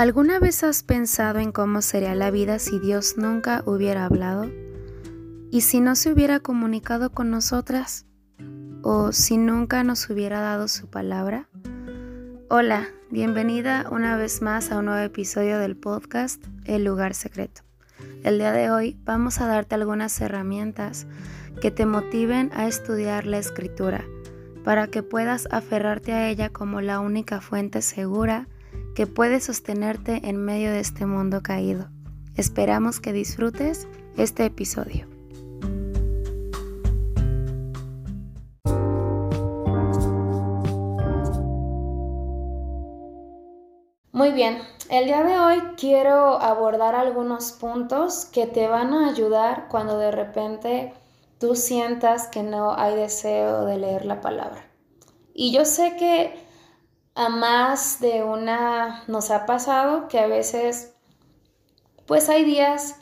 ¿Alguna vez has pensado en cómo sería la vida si Dios nunca hubiera hablado? ¿Y si no se hubiera comunicado con nosotras? ¿O si nunca nos hubiera dado su palabra? Hola, bienvenida una vez más a un nuevo episodio del podcast El lugar secreto. El día de hoy vamos a darte algunas herramientas que te motiven a estudiar la escritura para que puedas aferrarte a ella como la única fuente segura que puede sostenerte en medio de este mundo caído. Esperamos que disfrutes este episodio. Muy bien, el día de hoy quiero abordar algunos puntos que te van a ayudar cuando de repente tú sientas que no hay deseo de leer la palabra. Y yo sé que a más de una nos ha pasado que a veces pues hay días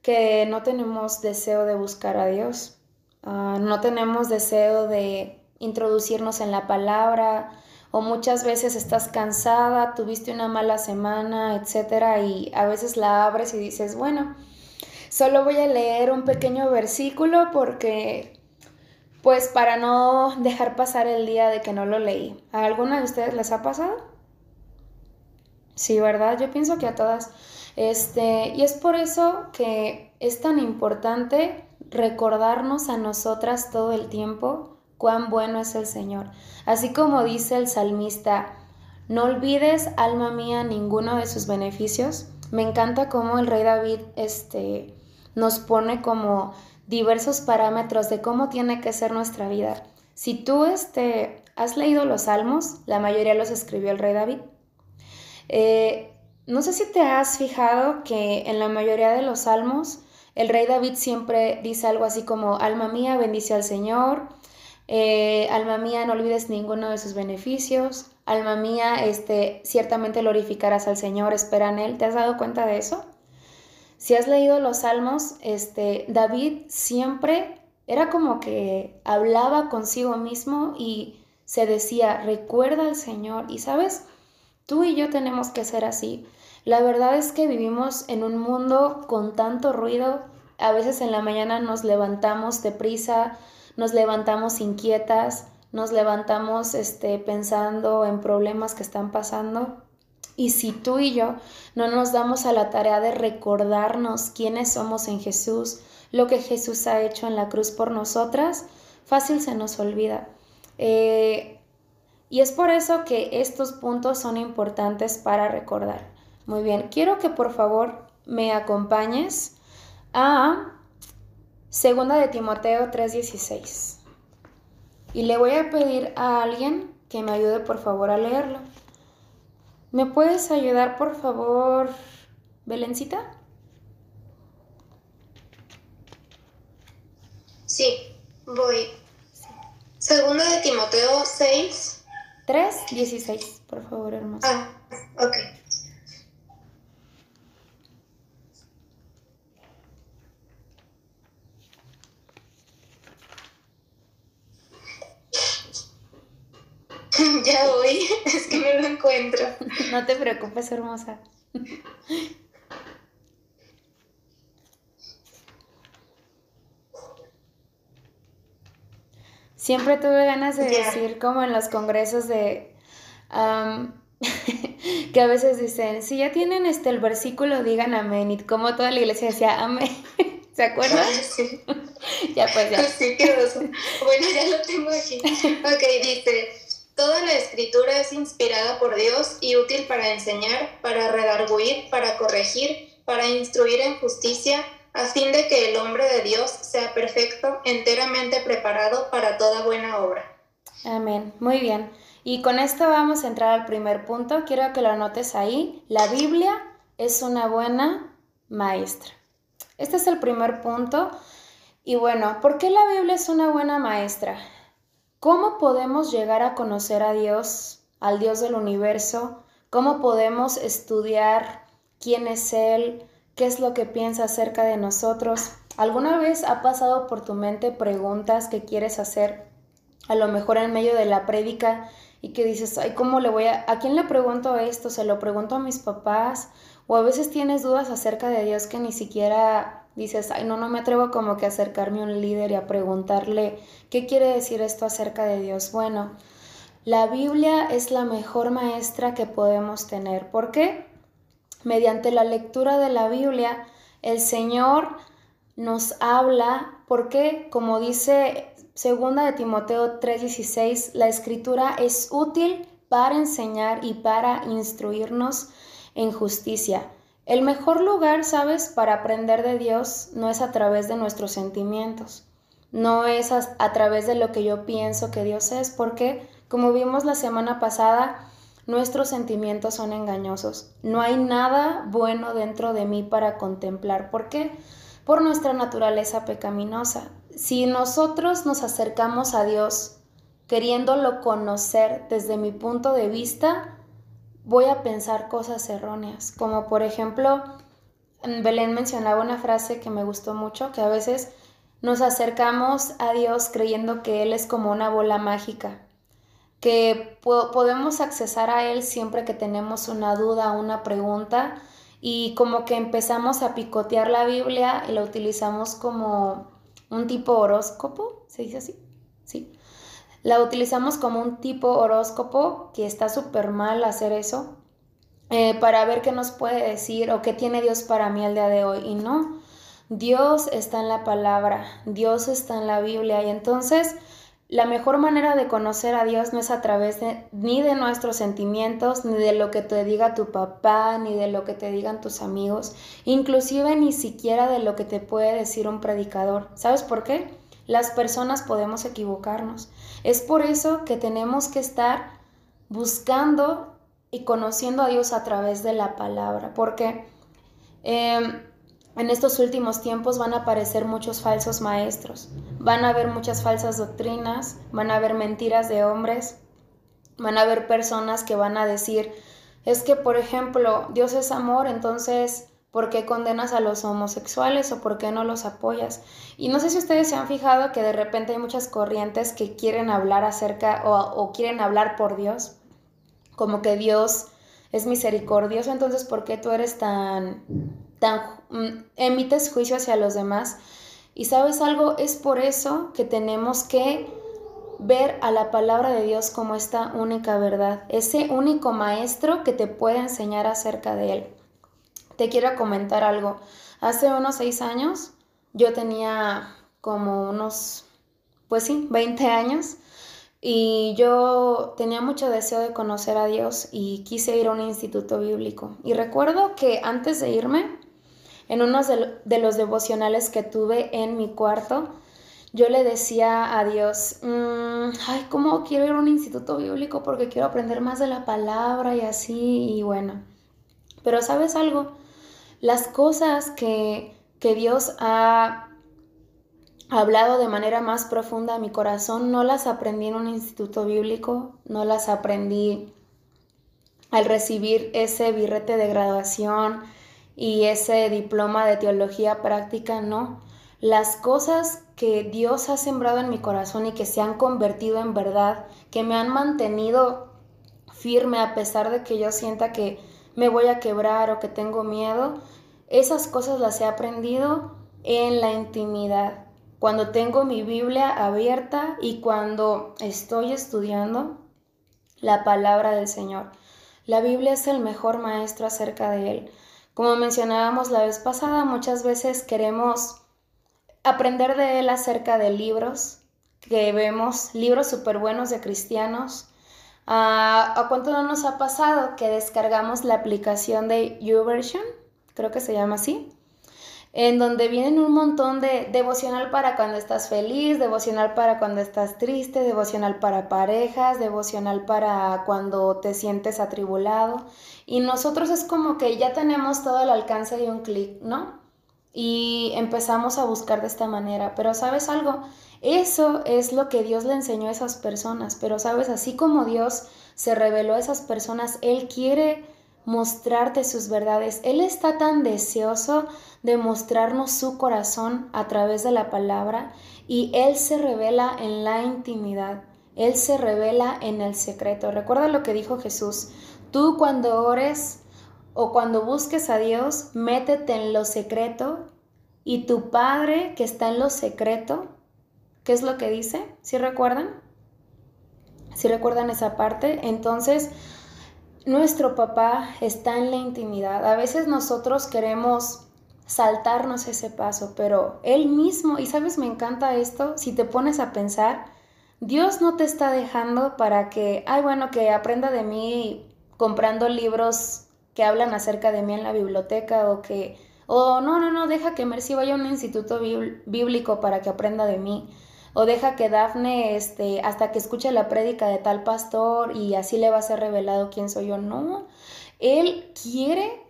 que no tenemos deseo de buscar a Dios, ah, no tenemos deseo de introducirnos en la palabra o muchas veces estás cansada, tuviste una mala semana, etcétera y a veces la abres y dices, bueno, solo voy a leer un pequeño versículo porque pues para no dejar pasar el día de que no lo leí. ¿A alguna de ustedes les ha pasado? Sí, ¿verdad? Yo pienso que a todas. Este, y es por eso que es tan importante recordarnos a nosotras todo el tiempo cuán bueno es el Señor. Así como dice el salmista, no olvides, alma mía, ninguno de sus beneficios. Me encanta cómo el rey David este, nos pone como diversos parámetros de cómo tiene que ser nuestra vida. Si tú este, has leído los salmos, la mayoría los escribió el rey David. Eh, no sé si te has fijado que en la mayoría de los salmos el rey David siempre dice algo así como, alma mía, bendice al Señor, eh, alma mía, no olvides ninguno de sus beneficios, alma mía, este, ciertamente glorificarás al Señor, espera en Él. ¿Te has dado cuenta de eso? Si has leído los salmos, este, David siempre era como que hablaba consigo mismo y se decía, recuerda al Señor. Y sabes, tú y yo tenemos que ser así. La verdad es que vivimos en un mundo con tanto ruido. A veces en la mañana nos levantamos deprisa, nos levantamos inquietas, nos levantamos este, pensando en problemas que están pasando. Y si tú y yo no nos damos a la tarea de recordarnos quiénes somos en Jesús, lo que Jesús ha hecho en la cruz por nosotras, fácil se nos olvida. Eh, y es por eso que estos puntos son importantes para recordar. Muy bien, quiero que por favor me acompañes a Segunda de Timoteo 3:16. Y le voy a pedir a alguien que me ayude por favor a leerlo. ¿Me puedes ayudar, por favor, Belencita? Sí, voy. Segundo de Timoteo 6. 3, 16, por favor, hermoso. Ah, ok. ya voy, es que no lo encuentro. No te preocupes, hermosa. Siempre tuve ganas de decir, como en los congresos de... que a veces dicen, si ya tienen este el versículo, digan amén. Y como toda la iglesia decía amén. ¿Se acuerdan? Sí. ya pues ya. Sí, quedó. Bueno, ya lo tengo aquí. Ok, dice, Toda la escritura es inspirada por Dios y útil para enseñar, para redarguir, para corregir, para instruir en justicia, a fin de que el hombre de Dios sea perfecto, enteramente preparado para toda buena obra. Amén. Muy bien. Y con esto vamos a entrar al primer punto. Quiero que lo anotes ahí. La Biblia es una buena maestra. Este es el primer punto. Y bueno, ¿por qué la Biblia es una buena maestra? ¿Cómo podemos llegar a conocer a Dios, al Dios del universo? ¿Cómo podemos estudiar quién es Él? ¿Qué es lo que piensa acerca de nosotros? ¿Alguna vez ha pasado por tu mente preguntas que quieres hacer, a lo mejor en medio de la prédica, y que dices, ay, ¿cómo le voy a... ¿A quién le pregunto esto? ¿Se lo pregunto a mis papás? O a veces tienes dudas acerca de Dios que ni siquiera dices, ay, no, no me atrevo como que a acercarme a un líder y a preguntarle, ¿qué quiere decir esto acerca de Dios? Bueno, la Biblia es la mejor maestra que podemos tener. ¿Por qué? Mediante la lectura de la Biblia, el Señor nos habla, porque como dice segunda de Timoteo 3:16, la escritura es útil para enseñar y para instruirnos en justicia. El mejor lugar, sabes, para aprender de Dios no es a través de nuestros sentimientos, no es a, través de lo que yo pienso que Dios es, porque como vimos la semana pasada, nuestros sentimientos son engañosos. No hay nada bueno dentro de mí para contemplar. ¿Por qué? Por nuestra naturaleza pecaminosa. Si nosotros nos acercamos a Dios queriéndolo conocer desde mi punto de vista, voy a pensar cosas erróneas. Como por ejemplo, Belén mencionaba una frase que me gustó mucho, que a veces nos acercamos a Dios creyendo que Él es como una bola mágica que podemos accesar a él siempre que tenemos una duda, una pregunta y como que empezamos a picotear la Biblia y la utilizamos como un tipo horóscopo, ¿se dice así? Sí. La utilizamos como un tipo horóscopo, que está súper mal hacer eso, eh, para ver qué nos puede decir o qué tiene Dios para mí el día de hoy. Y no, Dios está en la palabra, Dios está en la Biblia y entonces la mejor manera de conocer a Dios no es a través de, ni de nuestros sentimientos, ni de lo que te diga tu papá, ni de lo que te digan tus amigos, inclusive ni siquiera de lo que te puede decir un predicador. ¿Sabes por qué? Las personas podemos equivocarnos. Es por eso que tenemos que estar buscando y conociendo a Dios a través de la palabra, porque em, en estos últimos tiempos van a aparecer muchos falsos maestros, van a haber muchas falsas doctrinas, van a haber mentiras de hombres, van a haber personas que van a decir, es que, por ejemplo, Dios es amor, entonces, ¿por qué condenas a los homosexuales o por qué no los apoyas? Y no sé si ustedes se han fijado que de repente hay muchas corrientes que quieren hablar acerca o, o quieren hablar por Dios, como que Dios es misericordioso, entonces, ¿por qué tú eres tan Mm, emites juicio hacia los demás. Y sabes algo, es por eso que tenemos que ver a la palabra de Dios como esta única verdad, ese único maestro que te puede enseñar acerca de él. Te quiero comentar algo. Hace unos seis años yo tenía como unos, pues sí, 20 años y yo tenía mucho deseo de conocer a Dios y quise ir a un instituto bíblico. Y recuerdo que antes de irme, en uno de los devocionales que tuve en mi cuarto, yo le decía a Dios, mm, ay, ¿cómo quiero ir a un instituto bíblico? Porque quiero aprender más de la palabra y así, y bueno. Pero sabes algo, las cosas que, que Dios ha hablado de manera más profunda a mi corazón, no las aprendí en un instituto bíblico, no las aprendí al recibir ese birrete de graduación, y ese diploma de teología práctica, no. Las cosas que Dios ha sembrado en mi corazón y que se han convertido en verdad, que me han mantenido firme a pesar de que yo sienta que me voy a quebrar o que tengo miedo, esas cosas las he aprendido en la intimidad, cuando tengo mi Biblia abierta y cuando estoy estudiando la palabra del Señor. La Biblia es el mejor maestro acerca de Él. Como mencionábamos la vez pasada, muchas veces queremos aprender de él acerca de libros que vemos, libros súper buenos de cristianos. Ah, ¿A cuánto no nos ha pasado que descargamos la aplicación de YouVersion? Creo que se llama así en donde vienen un montón de devocional para cuando estás feliz, devocional para cuando estás triste, devocional para parejas, devocional para cuando te sientes atribulado. Y nosotros es como que ya tenemos todo el alcance de un clic, ¿no? Y empezamos a buscar de esta manera. Pero sabes algo, eso es lo que Dios le enseñó a esas personas. Pero sabes, así como Dios se reveló a esas personas, Él quiere mostrarte sus verdades. Él está tan deseoso de mostrarnos su corazón a través de la palabra y Él se revela en la intimidad. Él se revela en el secreto. Recuerda lo que dijo Jesús. Tú cuando ores o cuando busques a Dios, métete en lo secreto y tu Padre que está en lo secreto, ¿qué es lo que dice? ¿Sí recuerdan? ¿Sí recuerdan esa parte? Entonces, nuestro papá está en la intimidad. A veces nosotros queremos saltarnos ese paso, pero él mismo, y sabes, me encanta esto, si te pones a pensar, Dios no te está dejando para que, ay, bueno, que aprenda de mí comprando libros que hablan acerca de mí en la biblioteca o que, o no, no, no, deja que Mercy vaya a un instituto bíblico para que aprenda de mí o deja que Dafne, este, hasta que escuche la prédica de tal pastor y así le va a ser revelado quién soy yo. No, Él quiere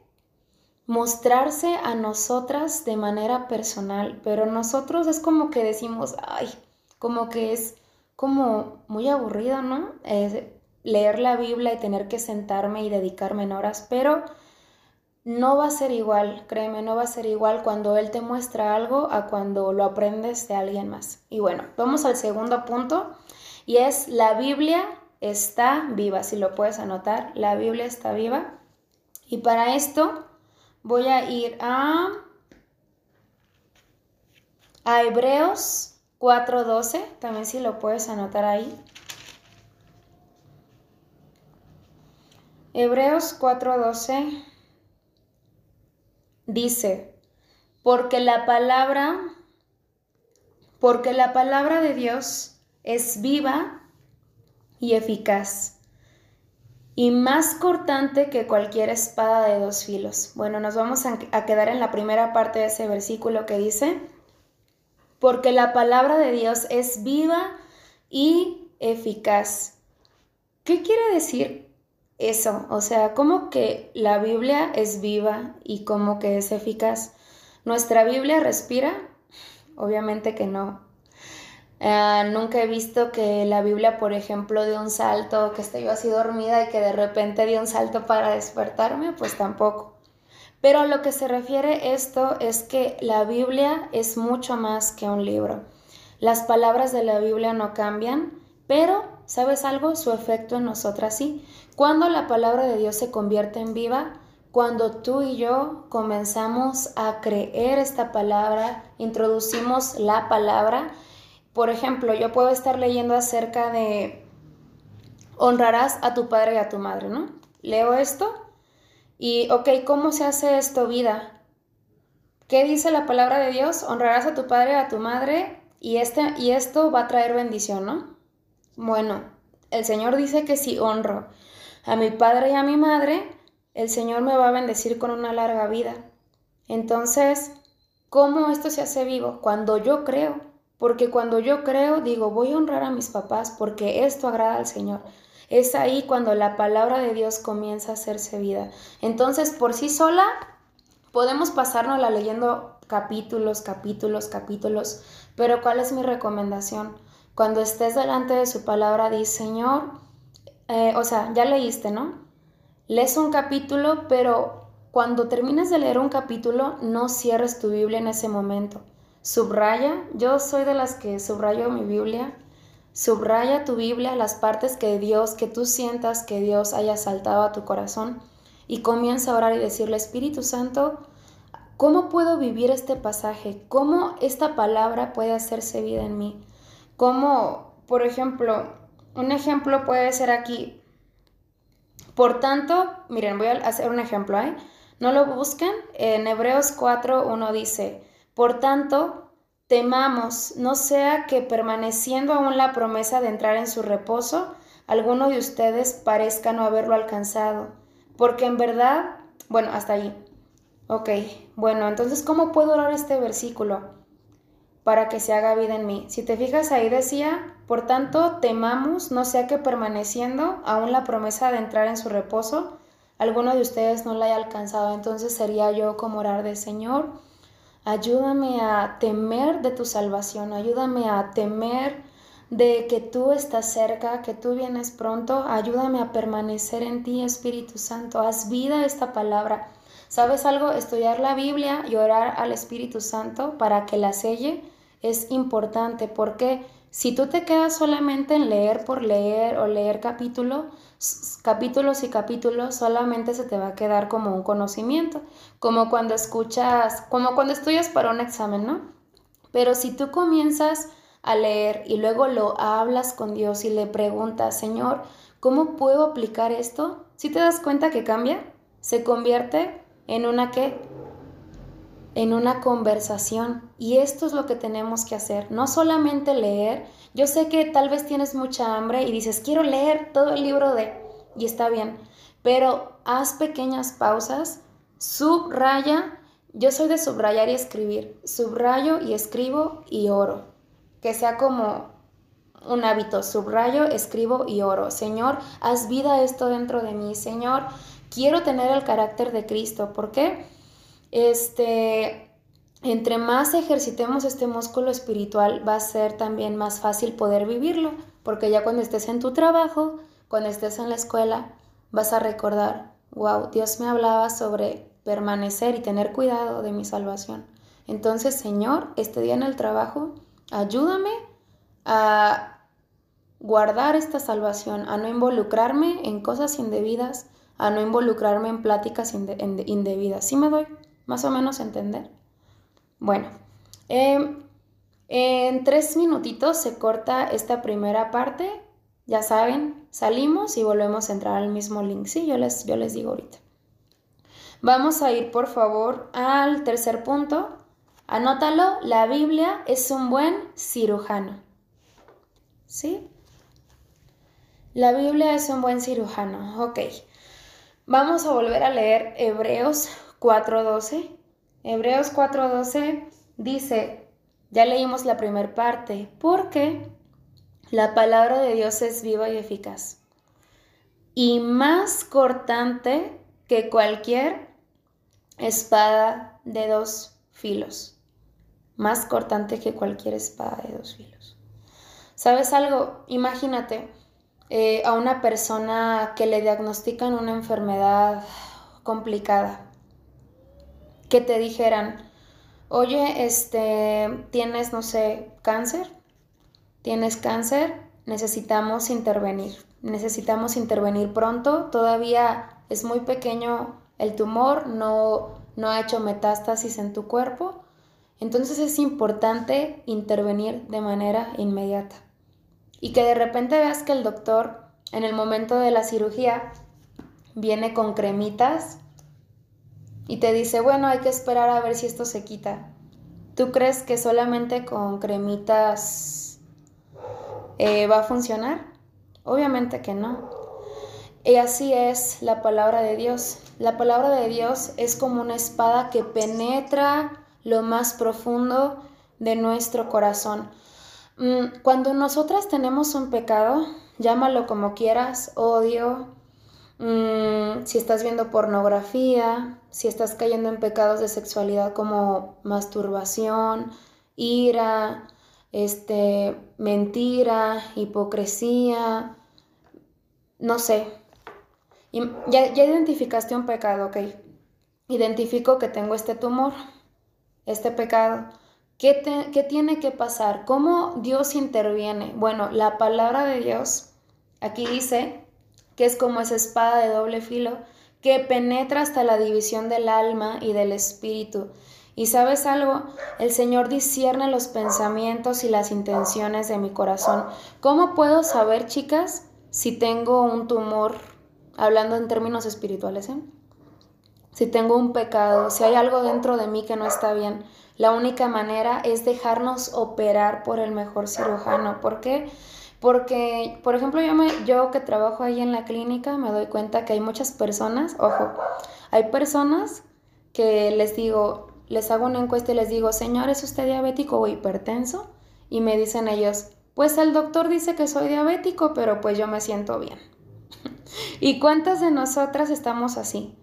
mostrarse a nosotras de manera personal, pero nosotros es como que decimos, ay, como que es como muy aburrido, ¿no? leer la Biblia y tener que sentarme y dedicarme en horas, pero no va a ser igual, créeme, no va a ser igual cuando Él te muestra algo a cuando lo aprendes de alguien más. Y bueno, vamos al segundo punto y es la Biblia está viva, si lo puedes anotar, la Biblia está viva. Y para esto voy a ir a, a Hebreos 4.12, también si lo puedes anotar ahí. Hebreos 4.12 dice, porque la palabra, porque la palabra de Dios es viva y eficaz y más cortante que cualquier espada de dos filos. Bueno, nos vamos a, quedar en la primera parte de ese versículo que dice, porque la palabra de Dios es viva y eficaz. ¿Qué quiere decir eso, o sea, como que la Biblia es viva y como que es eficaz. ¿Nuestra Biblia respira? Obviamente que no. Ah, nunca he visto que la Biblia, por ejemplo, de un salto, que esté yo así dormida y que de repente dio un salto para despertarme, pues tampoco. Pero a lo que se refiere esto es que la Biblia es mucho más que un libro. Las palabras de la Biblia no cambian, pero ¿Sabes algo? Su efecto en nosotras sí. Cuando la palabra de Dios se convierte en viva, cuando tú y yo comenzamos a creer esta palabra, introducimos la palabra. Por ejemplo, yo puedo estar leyendo acerca de honrarás a tu padre y a tu madre, ¿no? Leo esto y, ok, ¿cómo se hace esto vida? ¿Qué dice la palabra de Dios? Honrarás a tu padre y a tu madre y, este, y esto va a traer bendición, ¿no? Bueno, el Señor dice que si honro a mi padre y a mi madre, el Señor me va a bendecir con una larga vida. Entonces, ¿cómo esto se hace vivo? Cuando yo creo. Porque cuando yo creo, digo, voy a honrar a mis papás porque esto agrada al Señor. Es ahí cuando la palabra de Dios comienza a hacerse vida. Entonces, por sí sola, podemos pasarnos la leyendo capítulos, capítulos, capítulos. Pero ¿cuál es mi recomendación? Cuando estés delante de su palabra, di, Señor, eh, o sea, ya leíste, ¿no? Lees un capítulo, pero cuando termines de leer un capítulo, no cierres tu Biblia en ese momento. Subraya, yo soy de las que subrayo mi Biblia. Subraya tu Biblia, las partes que Dios, que tú sientas que Dios haya saltado a tu corazón y comienza a orar y decirle, Espíritu Santo, ¿cómo puedo vivir este pasaje? ¿Cómo esta palabra puede hacerse vida en mí? Como, por ejemplo, un ejemplo puede ser aquí. Por tanto, miren, voy a hacer un ejemplo, ¿eh? No lo busquen. En Hebreos 4, 1 dice, por tanto, temamos, no sea que permaneciendo aún la promesa de entrar en su reposo, alguno de ustedes parezca no haberlo alcanzado. Porque en verdad, bueno, hasta ahí. Ok, bueno, entonces, ¿cómo puedo orar este versículo? Para que se haga vida en mí. Si te fijas ahí decía, por tanto, temamos, no sea que permaneciendo aún la promesa de entrar en su reposo, alguno de ustedes no la haya alcanzado. Entonces sería yo como orar de Señor, ayúdame a temer de tu salvación, ayúdame a temer de que tú estás cerca, que tú vienes pronto, ayúdame a permanecer en ti, Espíritu Santo, haz vida esta palabra. ¿Sabes algo? Estudiar la Biblia y orar al Espíritu Santo para que la selle es importante porque Si tú te quedas solamente en leer por leer o leer capítulo, capítulos y capítulos, solamente se te va a quedar como un conocimiento, como cuando escuchas, como cuando estudias para un examen, ¿no? Pero si tú comienzas a leer y luego lo hablas con Dios y le preguntas, Señor, ¿cómo puedo aplicar esto? Si te das cuenta que cambia, se convierte en una que en una conversación. Y esto es lo que tenemos que hacer, no solamente leer. Yo sé que tal vez tienes mucha hambre y dices, quiero leer todo el libro de... Y está bien, pero haz pequeñas pausas, subraya. Yo soy de subrayar y escribir. Subrayo y escribo y oro. Que sea como un hábito. Subrayo, escribo y oro. Señor, haz vida esto dentro de mí. Señor, quiero tener el carácter de Cristo. ¿Por qué? Este, entre más ejercitemos este músculo espiritual, va a ser también más fácil poder vivirlo, porque ya cuando estés en tu trabajo, cuando estés en la escuela, vas a recordar, wow, Dios me hablaba sobre permanecer y tener cuidado de mi salvación. Entonces, Señor, este día en el trabajo, ayúdame a guardar esta salvación, a no involucrarme en cosas indebidas, a no involucrarme en pláticas indebidas. ¿Sí me doy? Más o menos entender. Bueno, em, en tres minutitos se corta esta primera parte. Ya saben, salimos y volvemos a entrar al mismo link. Sí, yo les, yo les digo ahorita. Vamos a ir por favor al tercer punto. Anótalo, la Biblia es un buen cirujano. ¿Sí? La Biblia es un buen cirujano. Ok. Vamos a volver a leer Hebreos 4.12. Hebreos 4.12 dice, ya leímos la primera parte, porque la palabra de Dios es viva y eficaz y más cortante que cualquier espada de dos filos. Más cortante que cualquier espada de dos filos. ¿Sabes algo? Imagínate eh, a una persona que le diagnostican una enfermedad complicada que te dijeran, oye, este, tienes, no sé, cáncer, tienes cáncer, necesitamos intervenir, necesitamos intervenir pronto, todavía es muy pequeño el tumor, no, no ha hecho metástasis en tu cuerpo, entonces es importante intervenir de manera inmediata. Y que de repente veas que el doctor en el momento de la cirugía viene con cremitas y te dice, bueno, hay que esperar a ver si esto se quita. ¿Tú crees que solamente con cremitas eh, va a funcionar? Obviamente que no. Y así es la palabra de Dios. La palabra de Dios es como una espada que penetra lo más profundo de nuestro corazón. Mm, cuando nosotras tenemos un pecado, llámalo como quieras, odio, Mm, si estás viendo pornografía, si estás cayendo en pecados de sexualidad como masturbación, ira, este, mentira, hipocresía, no sé. Ya, ya identificaste un pecado, ok. Identifico que tengo este tumor, este pecado. ¿Qué, ¿Qué tiene que pasar? ¿Cómo Dios interviene? Bueno, la palabra de Dios aquí dice que es como esa espada de doble filo que penetra hasta la división del alma y del espíritu. Y sabes algo, el Señor discierne los pensamientos y las intenciones de mi corazón. ¿Cómo puedo saber, chicas, si tengo un tumor, hablando en términos espirituales, eh? si tengo un pecado, si hay algo dentro de mí que no está bien? La única manera es dejarnos operar por el mejor cirujano. ¿Por qué? Porque, por ejemplo, yo, me, yo que trabajo ahí en la clínica me doy cuenta que hay muchas personas, ojo, hay personas que les digo, les hago una encuesta y les digo, señor, ¿es usted diabético o hipertenso? Y me dicen ellos, pues el doctor dice que soy diabético, pero pues yo me siento bien. ¿Y cuántas de nosotras estamos así?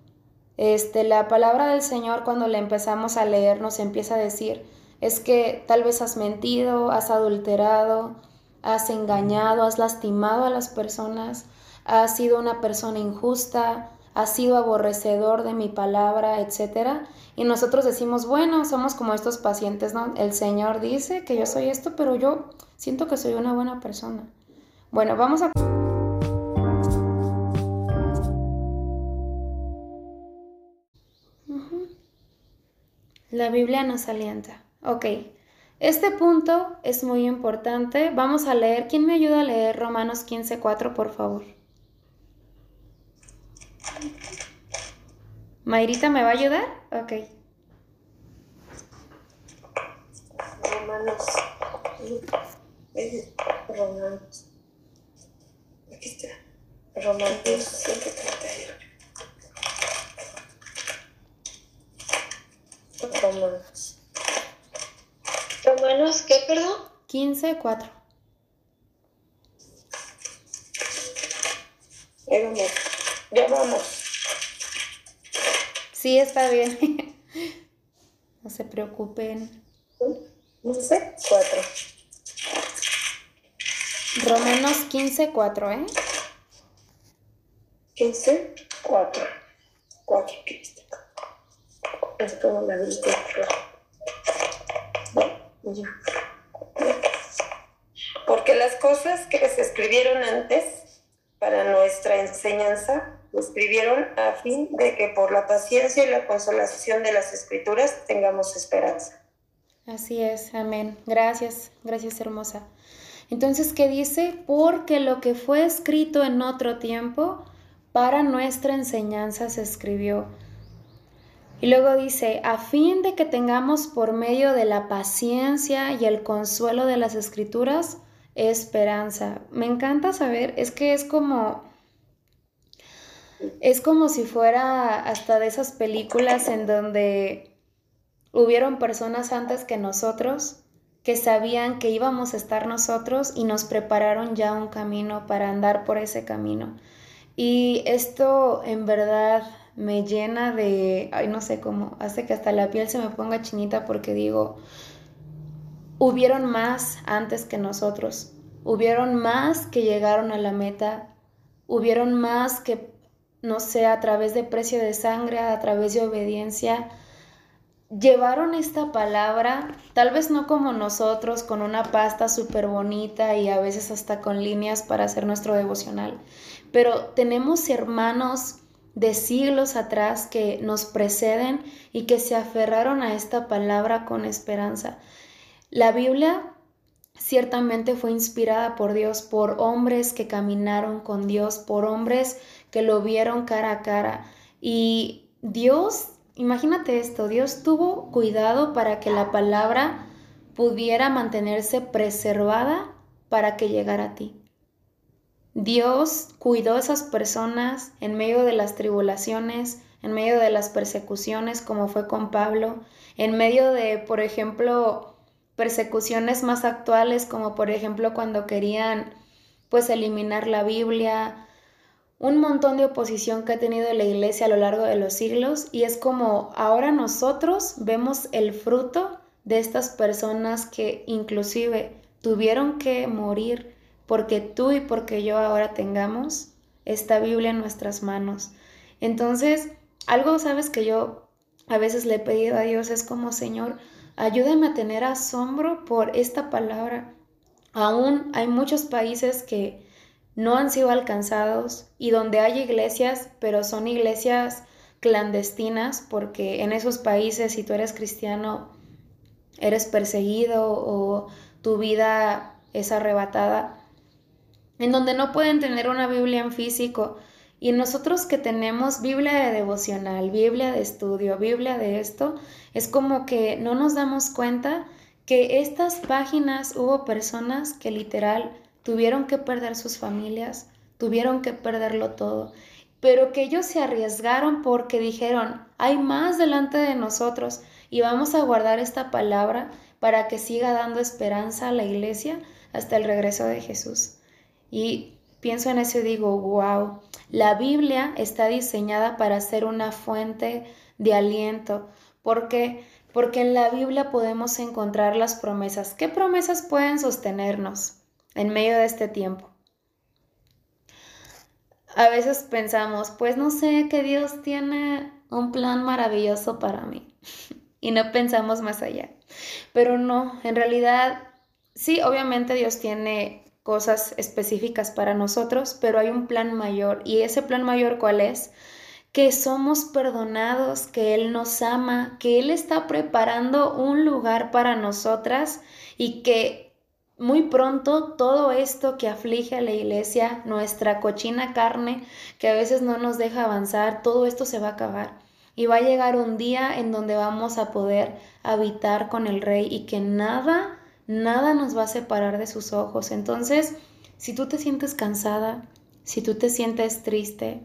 Este, la palabra del Señor cuando la empezamos a leer nos empieza a decir, es que tal vez has mentido, has adulterado, has engañado, has lastimado a las personas, has sido una persona injusta, has sido aborrecedor de mi palabra, etc. Y nosotros decimos, bueno, somos como estos pacientes, ¿no? El Señor dice que yo soy esto, pero yo siento que soy una buena persona. Bueno, vamos a... La Biblia nos alienta. Ok, este punto es muy importante. Vamos a leer. ¿Quién me ayuda a leer Romanos 15.4, por favor? ¿Mayrita me va a ayudar? Ok. Romanos. Romanos. Aquí está. Romanos 138. Romanos. Romanos, ¿qué, perdón? 15, 4. Ya vamos. Sí, está bien. no se preocupen. 15, 4. Romanos 15, 4, ¿eh? 15, 4. 4, Esto no me Porque las cosas que se escribieron antes para nuestra enseñanza, lo escribieron a fin de que por la paciencia y la consolación de las escrituras tengamos esperanza. Así es, amén. Gracias, gracias hermosa. Entonces, ¿qué dice? Porque lo que fue escrito en otro tiempo, para nuestra enseñanza se escribió y luego dice, a fin de que tengamos por medio de la paciencia y el consuelo de las escrituras, esperanza. Me encanta saber, es que es como... Es como si fuera hasta de esas películas en donde hubieron personas antes que nosotros que sabían que íbamos a estar nosotros y nos prepararon ya un camino para andar por ese camino. Y esto en verdad me llena de, ay, no sé cómo, hace que hasta la piel se me ponga chinita porque digo, hubieron más antes que nosotros, hubieron más que llegaron a la meta, hubieron más que, no sé, a través de precio de sangre, a través de obediencia, llevaron esta palabra, tal vez no como nosotros, con una pasta súper bonita y a veces hasta con líneas para hacer nuestro devocional, pero tenemos hermanos de siglos atrás que nos preceden y que se aferraron a esta palabra con esperanza. La Biblia ciertamente fue inspirada por Dios, por hombres que caminaron con Dios, por hombres que lo vieron cara a cara. Y Dios, imagínate esto, Dios tuvo cuidado para que la palabra pudiera mantenerse preservada para que llegara a ti. Dios cuidó a esas personas en medio de las tribulaciones, en medio de las persecuciones, como fue con Pablo, en medio de, por ejemplo, persecuciones más actuales, como por ejemplo cuando querían pues eliminar la Biblia, un montón de oposición que ha tenido la iglesia a lo largo de los siglos y es como ahora nosotros vemos el fruto de estas personas que inclusive tuvieron que morir porque tú y porque yo ahora tengamos esta Biblia en nuestras manos. Entonces, algo sabes que yo a veces le he pedido a Dios es como, Señor, ayúdame a tener asombro por esta palabra. Aún hay muchos países que no han sido alcanzados y donde hay iglesias, pero son iglesias clandestinas porque en esos países si tú eres cristiano eres perseguido o tu vida es arrebatada en donde no pueden tener una Biblia en físico. Y nosotros que tenemos Biblia de devocional, Biblia de estudio, Biblia de esto, es como que no nos damos cuenta que estas páginas hubo personas que literal tuvieron que perder sus familias, tuvieron que perderlo todo, pero que ellos se arriesgaron porque dijeron, hay más delante de nosotros y vamos a guardar esta palabra para que siga dando esperanza a la iglesia hasta el regreso de Jesús. Y pienso en eso y digo, wow, la Biblia está diseñada para ser una fuente de aliento. ¿Por qué? Porque en la Biblia podemos encontrar las promesas. ¿Qué promesas pueden sostenernos en medio de este tiempo? a veces pensamos, pues no sé, que Dios tiene un plan maravilloso para mí. y no pensamos más allá. Pero no, en realidad, sí, obviamente Dios tiene cosas específicas para nosotros, pero hay un plan mayor. ¿Y ese plan mayor cuál es? Que somos perdonados, que Él nos ama, que Él está preparando un lugar para nosotras y que muy pronto todo esto que aflige a la iglesia, nuestra cochina carne, que a veces no nos deja avanzar, todo esto se va a acabar. Y va a llegar un día en donde vamos a poder habitar con el rey y que nada, nada nos va a separar de sus ojos. Entonces, si tú te sientes cansada, si tú te sientes triste,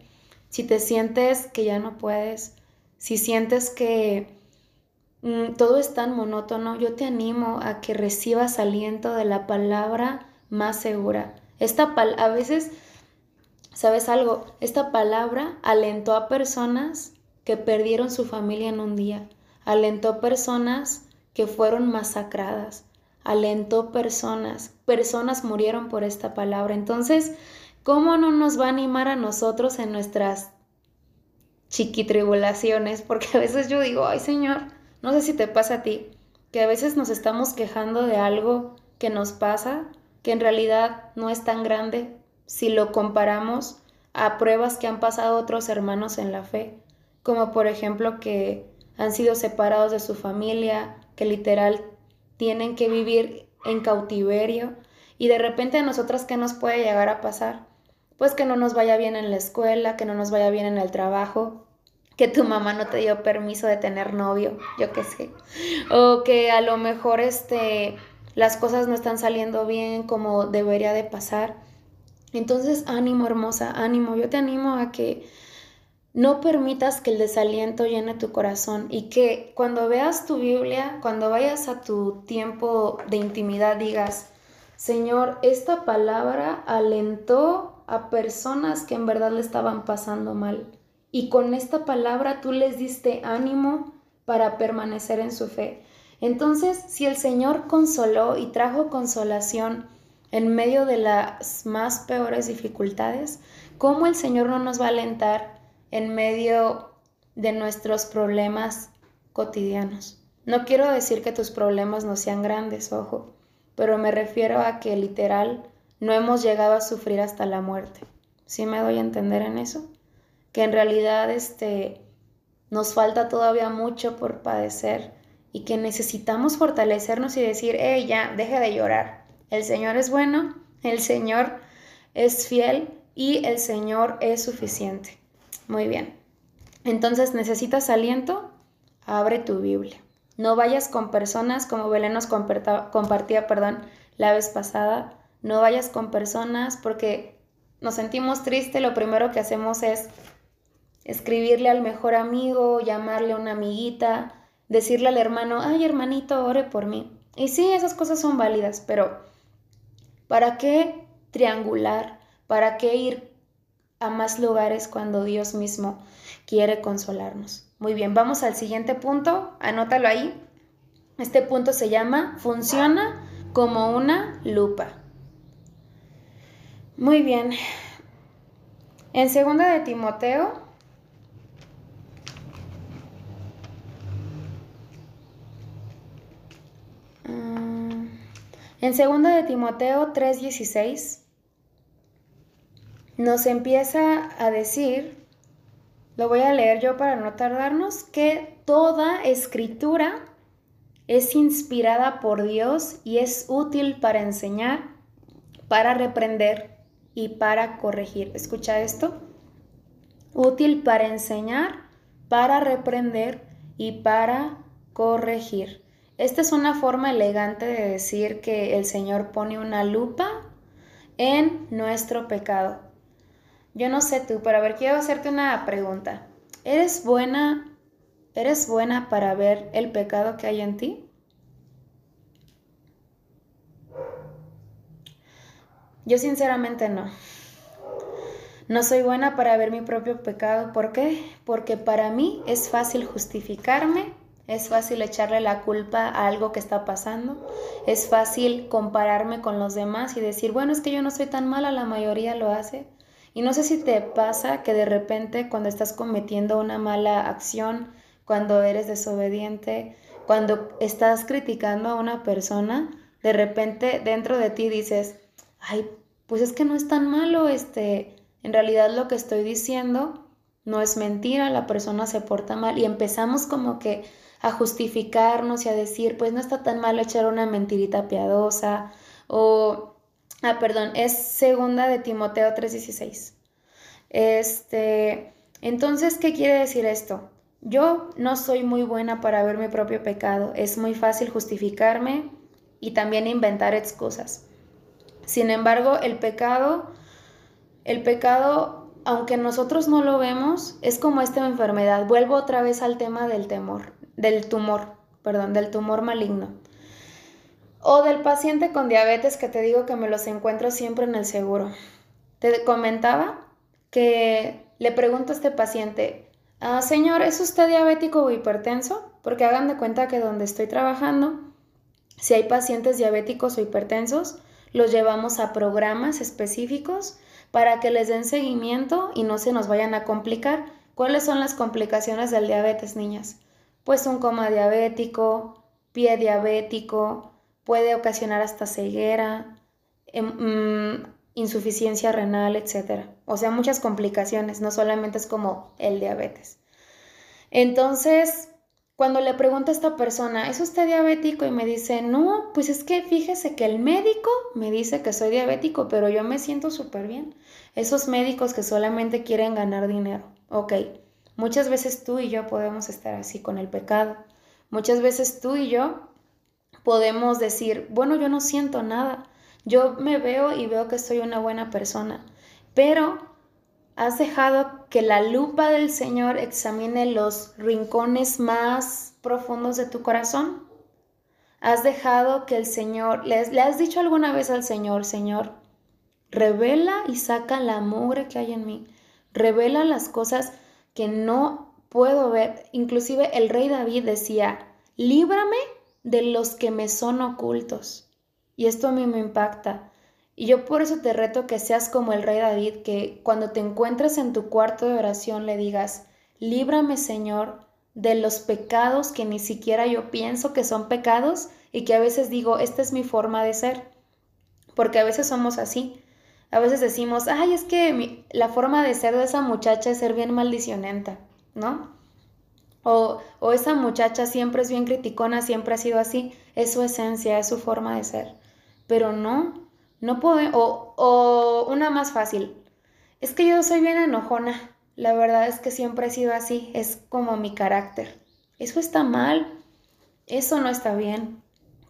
si te sientes que ya no puedes, si sientes que mm, todo es tan monótono, yo te animo a que recibas aliento de la palabra más segura. Esta a veces, ¿sabes algo? Esta palabra alentó a personas que perdieron su familia en un día, alentó personas que fueron masacradas, alentó personas, personas murieron por esta palabra. Entonces, ¿cómo no nos va a animar a nosotros en nuestras chiquitribulaciones? Porque a veces yo digo, ay Señor, no sé si te pasa a ti, que a veces nos estamos quejando de algo que nos pasa, que en realidad no es tan grande si lo comparamos a pruebas que han pasado otros hermanos en la fe como por ejemplo que han sido separados de su familia, que literal tienen que vivir en cautiverio y de repente a nosotras qué nos puede llegar a pasar? Pues que no nos vaya bien en la escuela, que no nos vaya bien en el trabajo, que tu mamá no te dio permiso de tener novio, yo qué sé, o que a lo mejor este las cosas no están saliendo bien como debería de pasar. Entonces, ánimo hermosa, ánimo, yo te animo a que no permitas que el desaliento llene tu corazón y que cuando veas tu Biblia, cuando vayas a tu tiempo de intimidad, digas, Señor, esta palabra alentó a personas que en verdad le estaban pasando mal. Y con esta palabra tú les diste ánimo para permanecer en su fe. Entonces, si el Señor consoló y trajo consolación en medio de las más peores dificultades, ¿cómo el Señor no nos va a alentar en medio de nuestros problemas cotidianos. No quiero decir que tus problemas no sean grandes, ojo, pero me refiero a que literal no hemos llegado a sufrir hasta la muerte. ¿Sí me doy a entender en eso? Que en realidad este, nos falta todavía mucho por padecer y que necesitamos fortalecernos y decir, hey, ya, deje de llorar. El Señor es bueno, el Señor es fiel y el Señor es suficiente. Muy bien. Entonces, ¿necesitas aliento? Abre tu Biblia. No vayas con personas como Belén nos compartía, perdón, la vez pasada. No vayas con personas porque nos sentimos tristes. Lo primero que hacemos es escribirle al mejor amigo, llamarle a una amiguita, decirle al hermano, ay hermanito, ore por mí. Y sí, esas cosas son válidas, pero ¿para qué triangular? ¿Para qué ir a más lugares cuando Dios mismo quiere consolarnos. Muy bien, vamos al siguiente punto, anótalo ahí. Este punto se llama funciona como una lupa. Muy bien. En segunda de Timoteo ah, En segunda de Timoteo 3:16 nos empieza a decir, lo voy a leer yo para no tardarnos, que toda escritura es inspirada por Dios y es útil para enseñar, para reprender y para corregir. ¿Escucha esto? Útil para enseñar, para reprender y para corregir. Esta es una forma elegante de decir que el Señor pone una lupa en nuestro pecado. Yo no sé tú, pero a ver, quiero hacerte una pregunta. ¿Eres buena, eres buena para ver el pecado que hay en ti? Yo sinceramente no. No soy buena para ver mi propio pecado. ¿Por qué? Porque para mí es fácil justificarme, es fácil echarle la culpa a algo que está pasando, es fácil compararme con los demás y decir, bueno, es que yo no soy tan mala, la mayoría lo hace. Y no sé si te pasa que de repente cuando estás cometiendo una mala acción, cuando eres desobediente, cuando estás criticando a una persona, de repente dentro de ti dices, ay, pues es que no es tan malo, este, en realidad lo que estoy diciendo no es mentira, la persona se porta mal y empezamos como que a justificarnos y a decir, pues no está tan malo echar una mentirita piadosa o, ah, perdón, es segunda de Timoteo 3:16. Este, entonces, ¿qué quiere decir esto? Yo no soy muy buena para ver mi propio pecado, es muy fácil justificarme y también inventar excusas. Sin embargo, el pecado, el pecado, aunque nosotros no lo vemos, es como esta enfermedad. Vuelvo otra vez al tema del temor, del tumor, perdón, del tumor maligno. O del paciente con diabetes que te digo que me los encuentro siempre en el seguro. Te comentaba que le pregunto a este paciente, Ah, señor, ¿es usted diabético o hipertenso? Porque hagan de cuenta que donde estoy trabajando, si hay pacientes diabéticos o hipertensos, los llevamos a programas específicos para que les den seguimiento y no se nos vayan a complicar. ¿Cuáles son las complicaciones del diabetes, niñas? Pues un coma diabético, pie diabético, puede ocasionar hasta ceguera, em, mm, insuficiencia renal, etc. O sea, muchas complicaciones, no solamente es como el diabetes. Entonces, cuando le pregunto a esta persona, ¿es usted diabético? Y me dice, no, pues es que fíjese que el médico me dice que soy diabético, pero yo me siento súper bien. Esos médicos que solamente quieren ganar dinero. Ok, muchas veces tú y yo podemos estar así con el pecado. Muchas veces tú y yo podemos decir, bueno, yo no siento nada yo me veo y veo que soy una buena persona, pero has dejado que la lupa del Señor examine los rincones más profundos de tu corazón. Has dejado que el Señor, ¿le, has dicho alguna vez al Señor, Señor, revela y saca la mugre que hay en mí, revela las cosas que no puedo ver. Inclusive el rey David decía, líbrame de los que me son ocultos. Y esto a mí me impacta. Y yo por eso te reto que seas como el rey David, que cuando te encuentres en tu cuarto de oración le digas, líbrame Señor de los pecados que ni siquiera yo pienso que son pecados y que a veces digo, esta es mi forma de ser. Porque a veces somos así. A veces decimos, ay, es que la forma de ser de esa muchacha es ser bien maldicionenta, ¿no? O, o esa muchacha siempre es bien criticona, siempre ha sido así. Es su esencia, es su forma de ser. Pero no, no puedo, o, o una más fácil, es que yo soy bien enojona, la verdad es que siempre he sido así, es como mi carácter. Eso está mal, eso no está bien.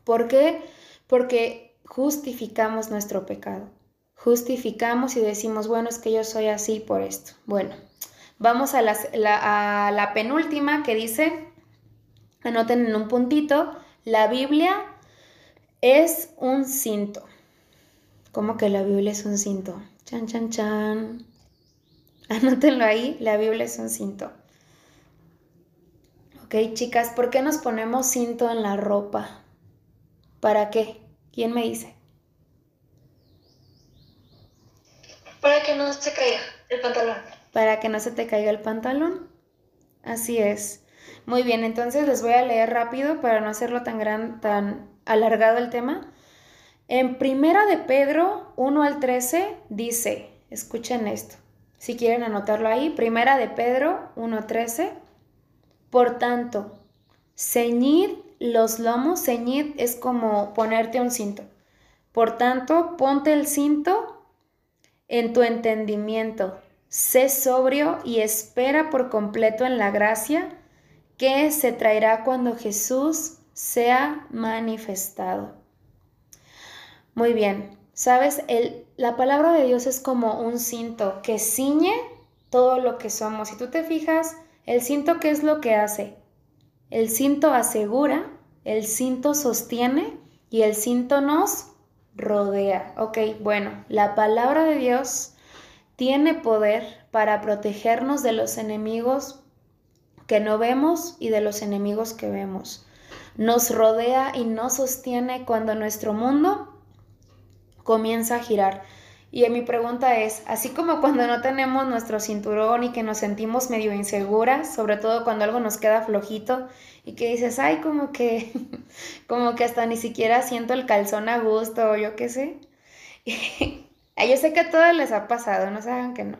¿Por qué? Porque justificamos nuestro pecado. Justificamos y decimos, bueno, es que yo soy así por esto. Bueno, vamos a, la, la penúltima que dice, anoten en un puntito, la Biblia es un cinto. ¿Cómo que la Biblia es un cinto? Chan, chan, chan. Anótenlo ahí, la Biblia es un cinto. Ok, chicas, ¿por qué nos ponemos cinto en la ropa? ¿Para qué? ¿Quién me dice? Para que no se caiga el pantalón. Para que no se te caiga el pantalón. Así es. Muy bien, entonces les voy a leer rápido para no hacerlo tan gran, tan alargado el tema. En Primera de Pedro 1 al 13 dice, escuchen esto, si quieren anotarlo ahí, Primera de Pedro 1 al 13, por tanto, ceñid los lomos, ceñid es como ponerte un cinto. Por tanto, ponte el cinto en tu entendimiento, sé sobrio y espera por completo en la gracia que se traerá cuando Jesús sea manifestado. Muy bien, sabes, El, la palabra de Dios es como un cinto que ciñe todo lo que somos. Si tú te fijas, el cinto, ¿qué es lo que hace? El cinto asegura, el cinto sostiene y el cinto nos rodea. Ok, bueno, la palabra de Dios tiene poder para protegernos de los enemigos que no vemos y de los enemigos que vemos nos rodea y nos sostiene cuando nuestro mundo comienza a girar. Y mi pregunta es, así como cuando no tenemos nuestro cinturón y que nos sentimos medio inseguras, sobre todo cuando algo nos queda flojito y que dices, ay, como que, como que hasta ni siquiera siento el calzón a gusto o yo qué sé. yo sé que a todos les ha pasado, no saben que no.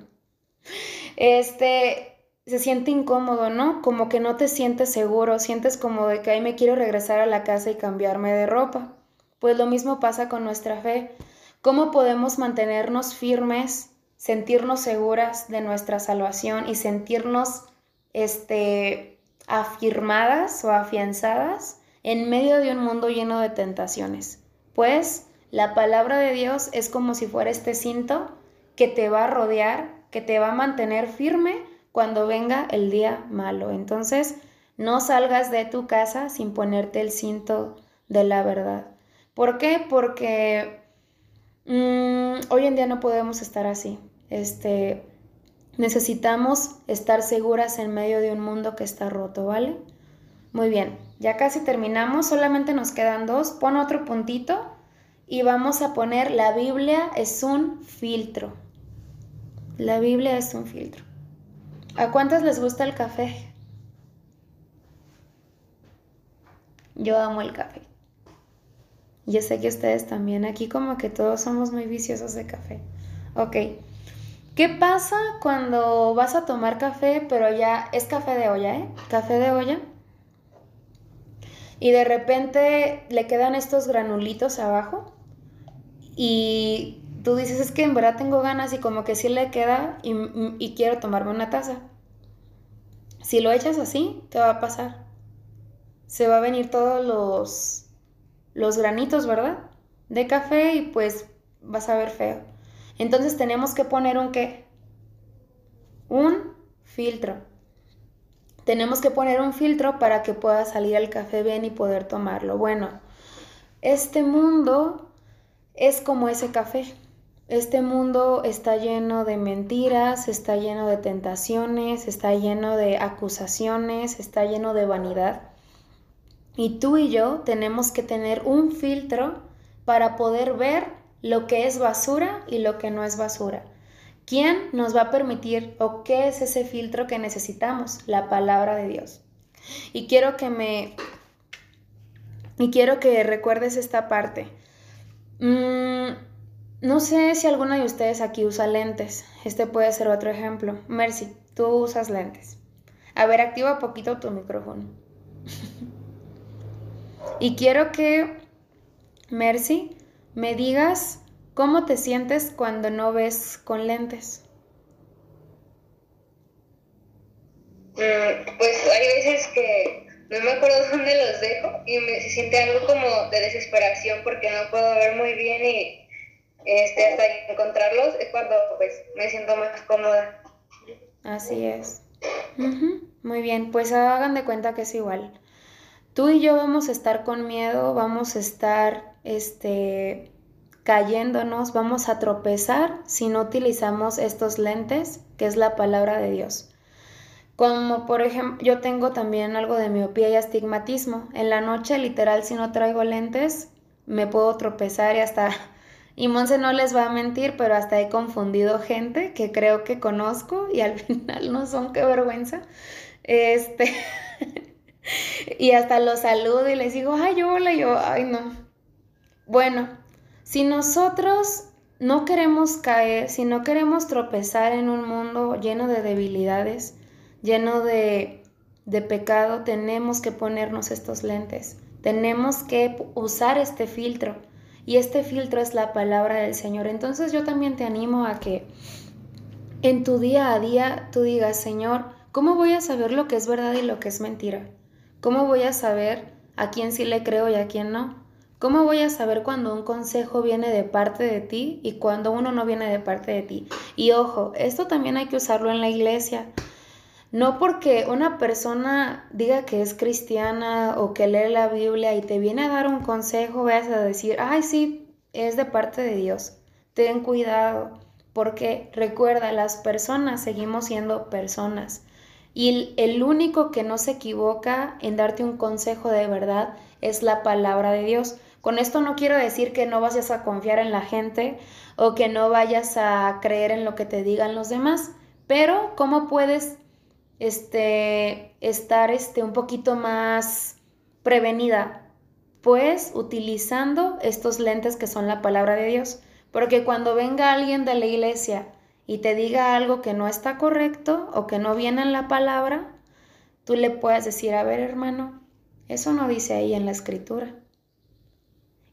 Este, se siente incómodo, ¿no? Como que no te sientes seguro, sientes como de que ahí me quiero regresar a la casa y cambiarme de ropa. Pues lo mismo pasa con nuestra fe. ¿Cómo podemos mantenernos firmes, sentirnos seguras de nuestra salvación y sentirnos este, afirmadas o afianzadas en medio de un mundo lleno de tentaciones? Pues la palabra de Dios es como si fuera este cinto que te va a rodear, que te va a mantener firme cuando venga el día malo. Entonces, no salgas de tu casa sin ponerte el cinto de la verdad. ¿Por qué? Porque mm, hoy en día no podemos estar así. Este, necesitamos estar seguras en medio de un mundo que está roto, ¿vale? Muy bien, ya casi terminamos, solamente nos quedan dos. Pon otro puntito y vamos a poner la Biblia es un filtro. La Biblia es un filtro. ¿A cuántos les gusta el café? Yo amo el café. Yo sé que ustedes también. Aquí como que todos somos muy viciosos de café. Ok. ¿Qué pasa cuando vas a tomar café, pero ya es café de olla, ¿eh? Café de olla. Y de repente le quedan estos granulitos abajo. Y tú dices, es que en verdad tengo ganas y como que sí le queda y, quiero tomarme una taza. Si lo echas así, ¿qué va a pasar? Se va a venir todos los, los granitos, ¿verdad? De café y pues vas a ver feo. Entonces tenemos que poner un qué? Un filtro. Tenemos que poner un filtro para que pueda salir el café bien y poder tomarlo. Bueno, este mundo es como ese café. Este mundo está lleno de mentiras, está lleno de tentaciones, está lleno de acusaciones, está lleno de vanidad. Y tú y yo tenemos que tener un filtro para poder ver lo que es basura y lo que no es basura. ¿Quién nos va a permitir o qué es ese filtro que necesitamos? La palabra de Dios. Y quiero que me... Y quiero que recuerdes esta parte. Mm, no sé si alguna de ustedes aquí usa lentes. Este puede ser otro ejemplo. Mercy, tú usas lentes. A ver, activa poquito tu micrófono. y quiero que, Mercy, me digas cómo te sientes cuando no ves con lentes. Mm, pues hay veces que no me acuerdo dónde los dejo y me, se siente algo como de desesperación porque no puedo ver muy bien y este, hasta encontrarlos es cuando pues me siento más cómoda. Así es. Muy bien, pues hagan de cuenta que es igual. Tú y yo vamos a estar con miedo, vamos a estar este, cayéndonos, vamos a tropezar si no utilizamos estos lentes, que es la palabra de Dios. Como por ejemplo, yo tengo también algo de miopía y astigmatismo. En la noche, literal, si no traigo lentes, me puedo tropezar y hasta y Monse no les va a mentir, pero hasta he confundido gente que creo que conozco y al final no son, qué vergüenza. Este, y hasta los saludo y les digo, ay, hola, yo, ay, no. Bueno, si nosotros no queremos caer, si no queremos tropezar en un mundo lleno de debilidades, lleno de, de pecado, tenemos que ponernos estos lentes. Tenemos que usar este filtro y este filtro es la palabra del Señor. Entonces yo también te animo a que en tu día a día tú digas, Señor, ¿cómo voy a saber lo que es verdad y lo que es mentira? ¿Cómo voy a saber a quién sí le creo y a quién no? ¿Cómo voy a saber cuando un consejo viene de parte de ti y cuando uno no viene de parte de ti? Y ojo, esto también hay que usarlo en la iglesia. No porque una persona diga que es cristiana o que lee la Biblia y te viene a dar un consejo, veas a decir, ay, sí, es de parte de Dios. Ten cuidado, porque recuerda, las personas seguimos siendo personas. Y el único que no se equivoca en darte un consejo de verdad es la palabra de Dios. Con esto no quiero decir que no vayas a confiar en la gente o que no vayas a creer en lo que te digan los demás, pero ¿cómo puedes este, estar este, un poquito más prevenida? Pues utilizando estos lentes que son la palabra de Dios. Porque cuando venga alguien de la iglesia y te diga algo que no está correcto o que no viene en la palabra, tú le puedes decir, a ver hermano, eso no dice ahí en la escritura.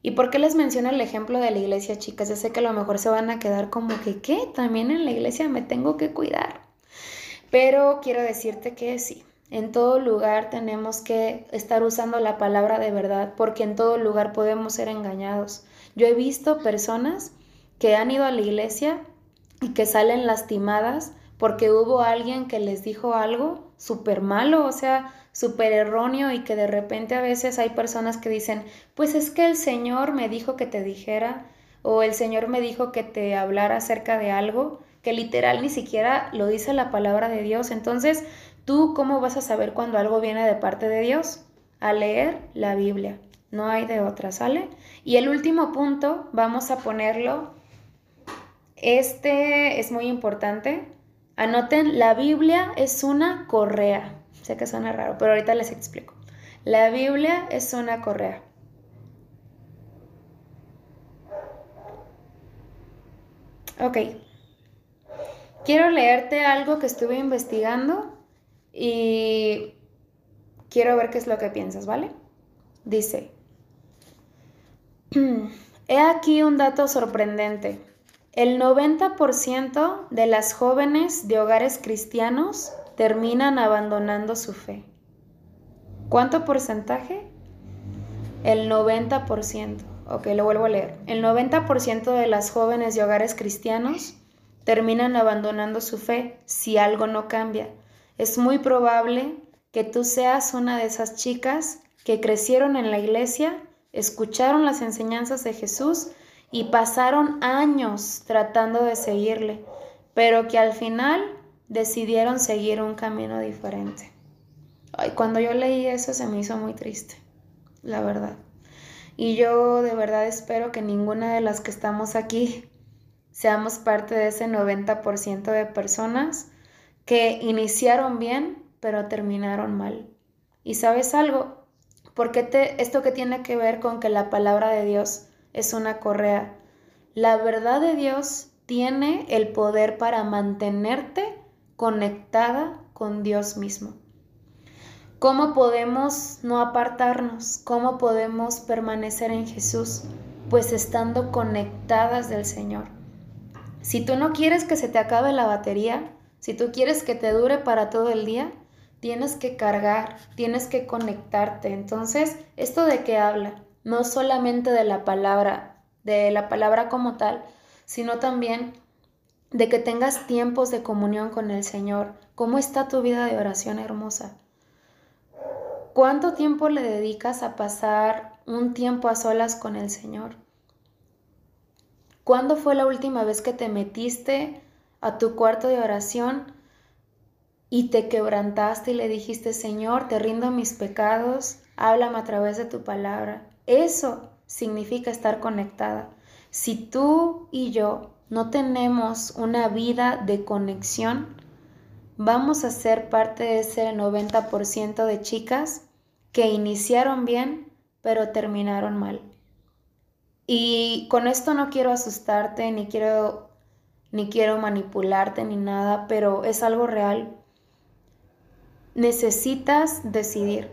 ¿Y por qué les menciono el ejemplo de la iglesia, chicas? Ya sé que a lo mejor se van a quedar como que, ¿qué? También en la iglesia me tengo que cuidar. Pero quiero decirte que sí, en todo lugar tenemos que estar usando la palabra de verdad, porque en todo lugar podemos ser engañados. Yo he visto personas que han ido a la iglesia y que salen lastimadas porque hubo alguien que les dijo algo súper malo, o sea, súper erróneo y que de repente a veces hay personas que dicen, pues es que el Señor me dijo que te dijera o el Señor me dijo que te hablara acerca de algo que literal ni siquiera lo dice la palabra de Dios. Entonces, ¿tú cómo vas a saber cuando algo viene de parte de Dios? A leer la Biblia. No hay de otra, ¿sale? Y el último punto, vamos a ponerlo. Este es muy importante. Anoten, la Biblia es una correa. Sé que suena raro, pero ahorita les explico. La Biblia es una correa. Ok. Quiero leerte algo que estuve investigando y quiero ver qué es lo que piensas, ¿vale? Dice, he aquí un dato sorprendente. El 90% de las jóvenes de hogares cristianos terminan abandonando su fe. ¿Cuánto porcentaje? El 90%. Ok, lo vuelvo a leer. El 90% de las jóvenes de hogares cristianos terminan abandonando su fe si algo no cambia. Es muy probable que tú seas una de esas chicas que crecieron en la iglesia, escucharon las enseñanzas de Jesús y pasaron años tratando de seguirle, pero que al final decidieron seguir un camino diferente. Ay, cuando yo leí eso se me hizo muy triste, la verdad. Y yo de verdad espero que ninguna de las que estamos aquí seamos parte de ese 90% de personas que iniciaron bien, pero terminaron mal. ¿Y sabes algo? Porque te, esto que tiene que ver con que la palabra de Dios es una correa. La verdad de Dios tiene el poder para mantenerte conectada con Dios mismo. ¿Cómo podemos no apartarnos? ¿Cómo podemos permanecer en Jesús? Pues estando conectadas del Señor. Si tú no quieres que se te acabe la batería, si tú quieres que te dure para todo el día, tienes que cargar, tienes que conectarte. Entonces, ¿esto de qué habla? No solamente de la palabra, de la palabra como tal, sino también de que tengas tiempos de comunión con el Señor. ¿Cómo está tu vida de oración hermosa? ¿Cuánto tiempo le dedicas a pasar un tiempo a solas con el Señor? ¿Cuándo fue la última vez que te metiste a tu cuarto de oración y te quebrantaste y le dijiste, Señor, te rindo mis pecados, háblame a través de tu palabra? Eso significa estar conectada. Si tú y yo no tenemos una vida de conexión, vamos a ser parte de ese 90% de chicas que iniciaron bien, pero terminaron mal. Y con esto no quiero asustarte, ni quiero, ni quiero manipularte, ni nada, pero es algo real. Necesitas decidir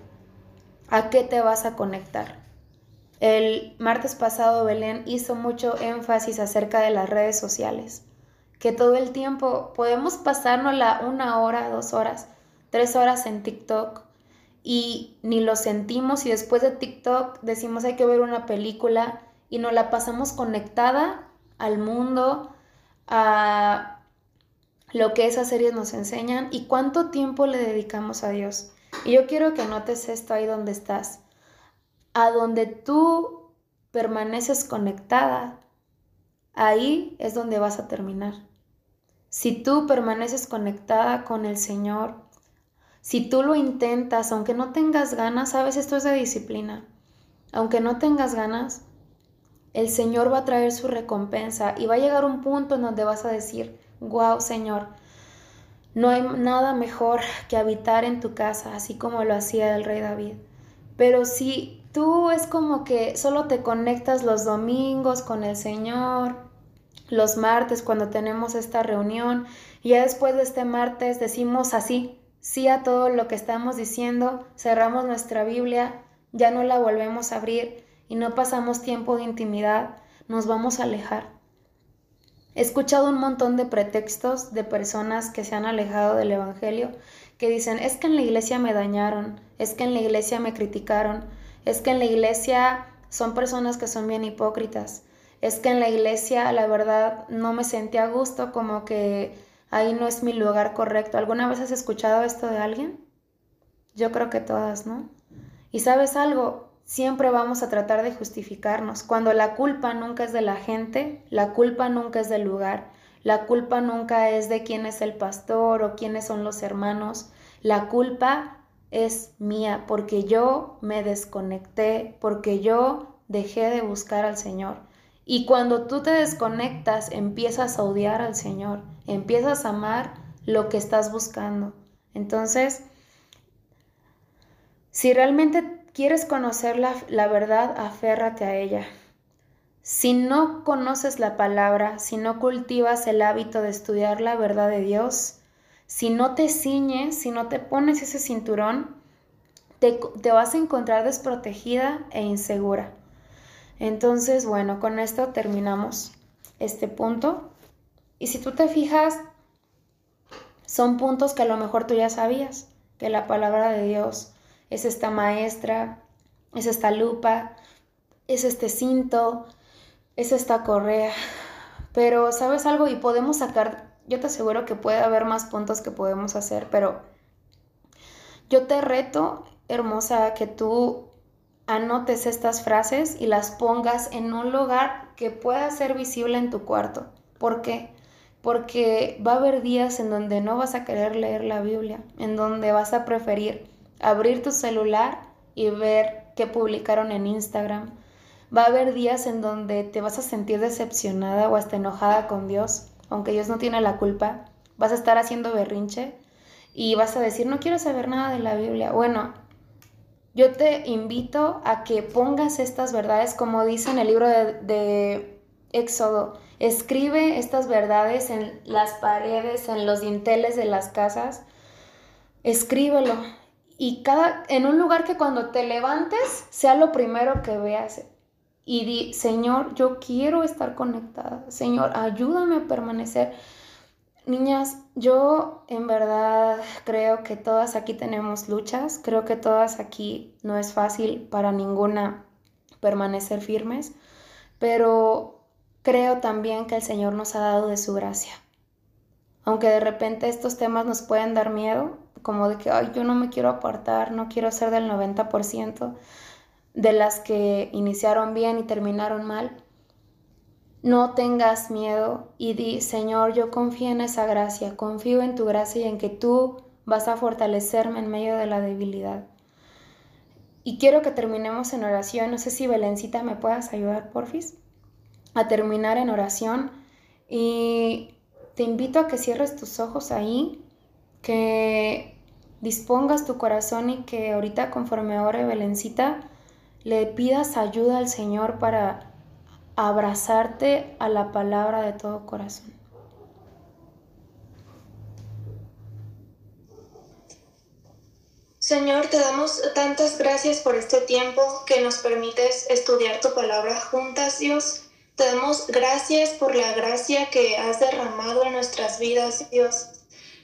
a qué te vas a conectar. El martes pasado Belén hizo mucho énfasis acerca de las redes sociales, que todo el tiempo podemos pasarnos la una hora, dos horas, tres horas en TikTok y ni lo sentimos y después de TikTok decimos hay que ver una película y nos la pasamos conectada al mundo, a lo que esas series nos enseñan y cuánto tiempo le dedicamos a Dios. Y yo quiero que notes esto ahí donde estás. A donde tú permaneces conectada, ahí es donde vas a terminar. Si tú permaneces conectada con el Señor, si tú lo intentas, aunque no tengas ganas, sabes, esto es de disciplina. Aunque no tengas ganas, el Señor va a traer su recompensa y va a llegar un punto en donde vas a decir, wow, Señor, no hay nada mejor que habitar en tu casa, así como lo hacía el rey David. Pero si tú es como que solo te conectas los domingos con el Señor, los martes cuando tenemos esta reunión, y ya después de este martes decimos así, sí a todo lo que estamos diciendo, cerramos nuestra Biblia, ya no la volvemos a abrir y no pasamos tiempo de intimidad, nos vamos a alejar. He escuchado un montón de pretextos de personas que se han alejado del Evangelio que dicen, es que en la iglesia me dañaron, es que en la iglesia me criticaron, es que en la iglesia son personas que son bien hipócritas, es que en la iglesia la verdad no me sentí a gusto, como que ahí no es mi lugar correcto. ¿Alguna vez has escuchado esto de alguien? Yo creo que todas, ¿no? Y sabes algo, siempre vamos a tratar de justificarnos, cuando la culpa nunca es de la gente, la culpa nunca es del lugar, la culpa nunca es de quién es el pastor o quiénes son los hermanos, la culpa es mía porque yo me desconecté, porque yo dejé de buscar al Señor. Y cuando tú te desconectas, empiezas a odiar al Señor, empiezas a amar lo que estás buscando. Entonces, si realmente quieres conocer la, verdad, aférrate a ella. Si no conoces la palabra, si no cultivas el hábito de estudiar la verdad de Dios, si no te ciñes, si no te pones ese cinturón, te, te, vas a encontrar desprotegida e insegura. Entonces, bueno, con esto terminamos este punto. Y si tú te fijas, son puntos que a lo mejor tú ya sabías, que la palabra de Dios es esta maestra, es esta lupa, es este cinto, es esta correa. Pero, ¿sabes algo? Y podemos sacar, yo te aseguro que puede haber más puntos que podemos hacer, pero yo te reto, hermosa, que tú anotes estas frases y las pongas en un lugar que pueda ser visible en tu cuarto. ¿Por qué? Porque va a haber días en donde no vas a querer leer la Biblia, en donde vas a preferir abrir tu celular y ver qué publicaron en Instagram. Va a haber días en donde te vas a sentir decepcionada o hasta enojada con Dios, aunque Dios no tiene la culpa. Vas a estar haciendo berrinche y vas a decir, no quiero saber nada de la Biblia. Bueno, yo te invito a que pongas estas verdades como dice en el libro de, de Éxodo. Escribe estas verdades en las paredes, en los dinteles de las casas. Escríbelo y cada, en un lugar que cuando te levantes sea lo primero que veas y di, Señor, yo quiero estar conectada, Señor, ayúdame a permanecer. Niñas, yo en verdad creo que todas aquí tenemos luchas, creo que todas aquí no es fácil para ninguna permanecer firmes, pero creo también que el Señor nos ha dado de su gracia. Aunque de repente estos temas nos pueden dar miedo, como de que, ay, yo no me quiero apartar, no quiero ser del 90% de las que iniciaron bien y terminaron mal. No tengas miedo y di, Señor, yo confío en esa gracia, confío en tu gracia y en que tú vas a fortalecerme en medio de la debilidad. Y quiero que terminemos en oración. No sé si Belencita me puedas ayudar, porfis, a terminar en oración. Y te invito a que cierres tus ojos ahí que dispongas tu corazón y que ahorita conforme ore Belencita, le pidas ayuda al Señor para abrazarte a la palabra de todo corazón. Señor, te damos tantas gracias por este tiempo que nos permites estudiar tu palabra juntas, Dios. Te damos gracias por la gracia que has derramado en nuestras vidas, Dios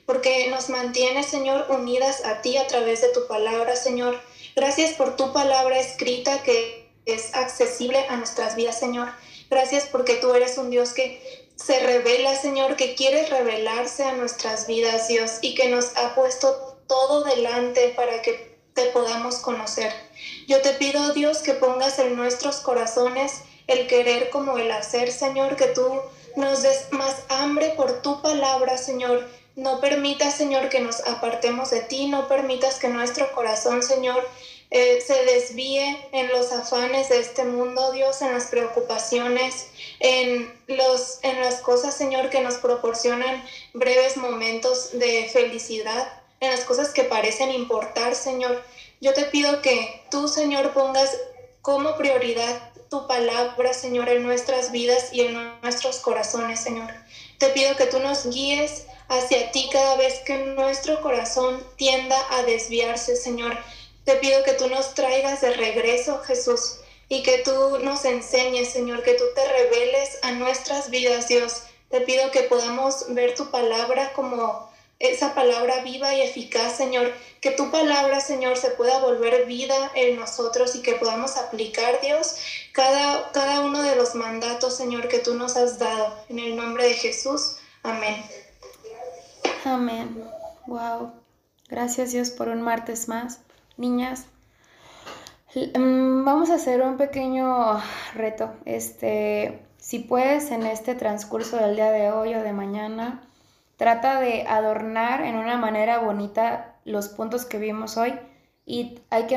porque nos mantienes, Señor, unidas a ti a través de tu palabra, Señor. Gracias por tu palabra escrita que es accesible a nuestras vidas, Señor. Gracias porque tú eres un Dios que se revela, Señor, que quiere revelarse a nuestras vidas, Dios, y que nos ha puesto todo delante para que te podamos conocer. Yo te pido, Dios, que pongas en nuestros corazones el querer como el hacer, Señor, que tú nos des más hambre por tu palabra, Señor, no permitas, Señor, que nos apartemos de ti, no permitas que nuestro corazón, Señor, eh, se desvíe en los afanes de este mundo, Dios, en las preocupaciones, en, los, en las cosas, Señor, que nos proporcionan breves momentos de felicidad, en las cosas que parecen importar, Señor. Yo te pido que tú, Señor, pongas como prioridad tu palabra, Señor, en nuestras vidas y en nuestros corazones, Señor. Te pido que tú nos guíes hacia ti cada vez que nuestro corazón tienda a desviarse, Señor. Te pido que tú nos traigas de regreso, Jesús, y que tú nos enseñes, Señor, que tú te reveles a nuestras vidas, Dios. Te pido que podamos ver tu palabra como esa palabra viva y eficaz, Señor. Que tu palabra, Señor, se pueda volver vida en nosotros y que podamos aplicar, Dios, cada, cada uno de los mandatos, Señor, que tú nos has dado. En el nombre de Jesús. Amén. Amén. Wow. Gracias Dios por un martes más. Niñas, mm, vamos a hacer un pequeño reto. Este, si puedes en este transcurso del día de hoy o de mañana, trata de adornar en una manera bonita los puntos que vimos hoy y hay que